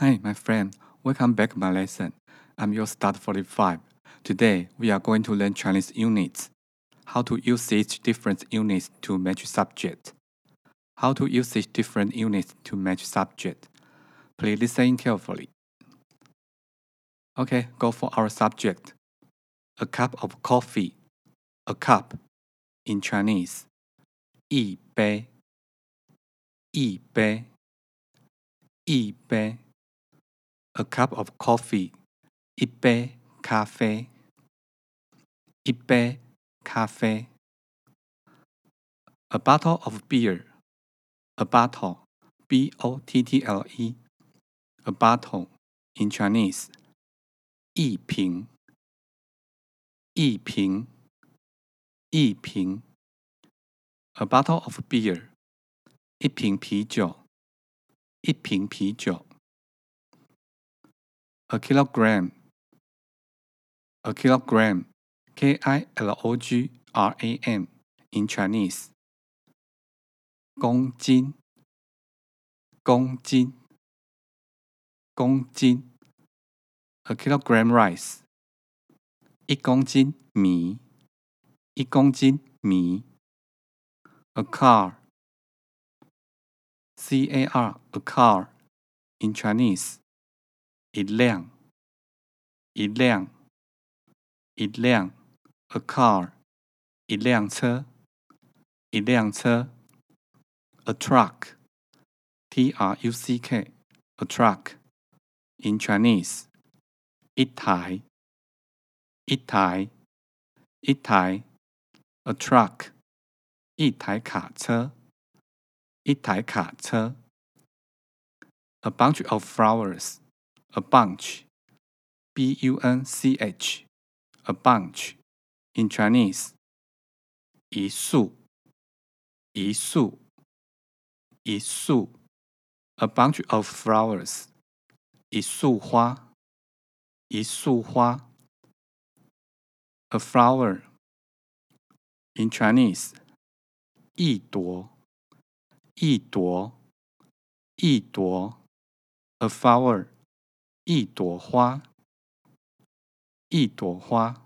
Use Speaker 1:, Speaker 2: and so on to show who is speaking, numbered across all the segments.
Speaker 1: Hi, my friend. Welcome back to my lesson. I'm your Start 45. Today, we are going to learn Chinese units. How to use each different units to match subject. How to use each different units to match subject. Please listen carefully. Okay, go for our subject. A cup of coffee. A cup in Chinese. 一杯。一杯。一杯。 A cup of coffee. 一杯咖啡。一杯咖啡。A bottle of beer. A bottle. B O T T L E. A bottle in Chinese. 一瓶。一瓶。一瓶。A bottle of beer. 一瓶啤酒。一瓶啤酒。 A kilogram. A kilogram. K I L O G R A M in Chinese. 公斤。公斤。公斤。A kilogram rice. 一公斤米。一公斤米。A car. C A R. A car in Chinese. 一辆。一辆。一辆。A car. 一辆车。一辆车。A truck. T R U C K. A truck in Chinese. 一台。一台。一台。A truck. 一台卡车。一台卡车。A bunch of flowers. A bunch. B U N C H. A bunch. In Chinese. 一束。一束。一束。A bunch of flowers. 一束花。一束花。A flower. In Chinese. 一朵。一朵。一朵。A flower. 一朵花。一朵花。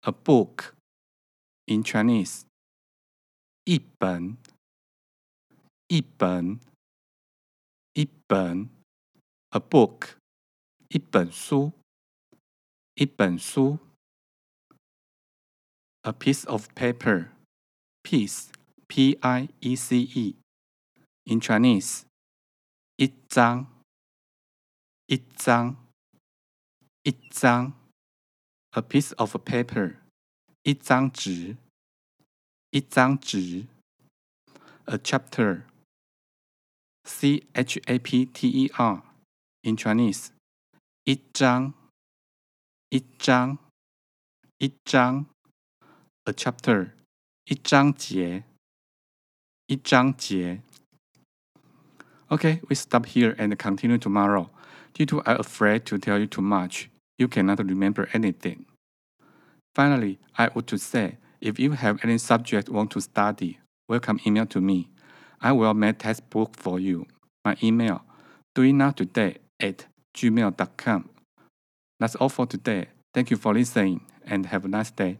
Speaker 1: A book. In Chinese. 一本。一本。一本。A book. 一本书。一本书。A piece of paper. Piece. P I E C E. In Chinese. 一张。一张。一张。A piece of paper. 一张纸。一张纸。A chapter. C H A P T E R. In Chinese. 一章。一章。一章。A chapter. 一章节。一章节。 Okay, we stop here and continue tomorrow. Due to I'm afraid to tell you too much, you cannot remember anything. Finally, I would to say, if you have any subject want to study, welcome email to me. I will make textbook for you. My email, doingnowtoday at gmail.com. That's all for today. Thank you for listening and have a nice day.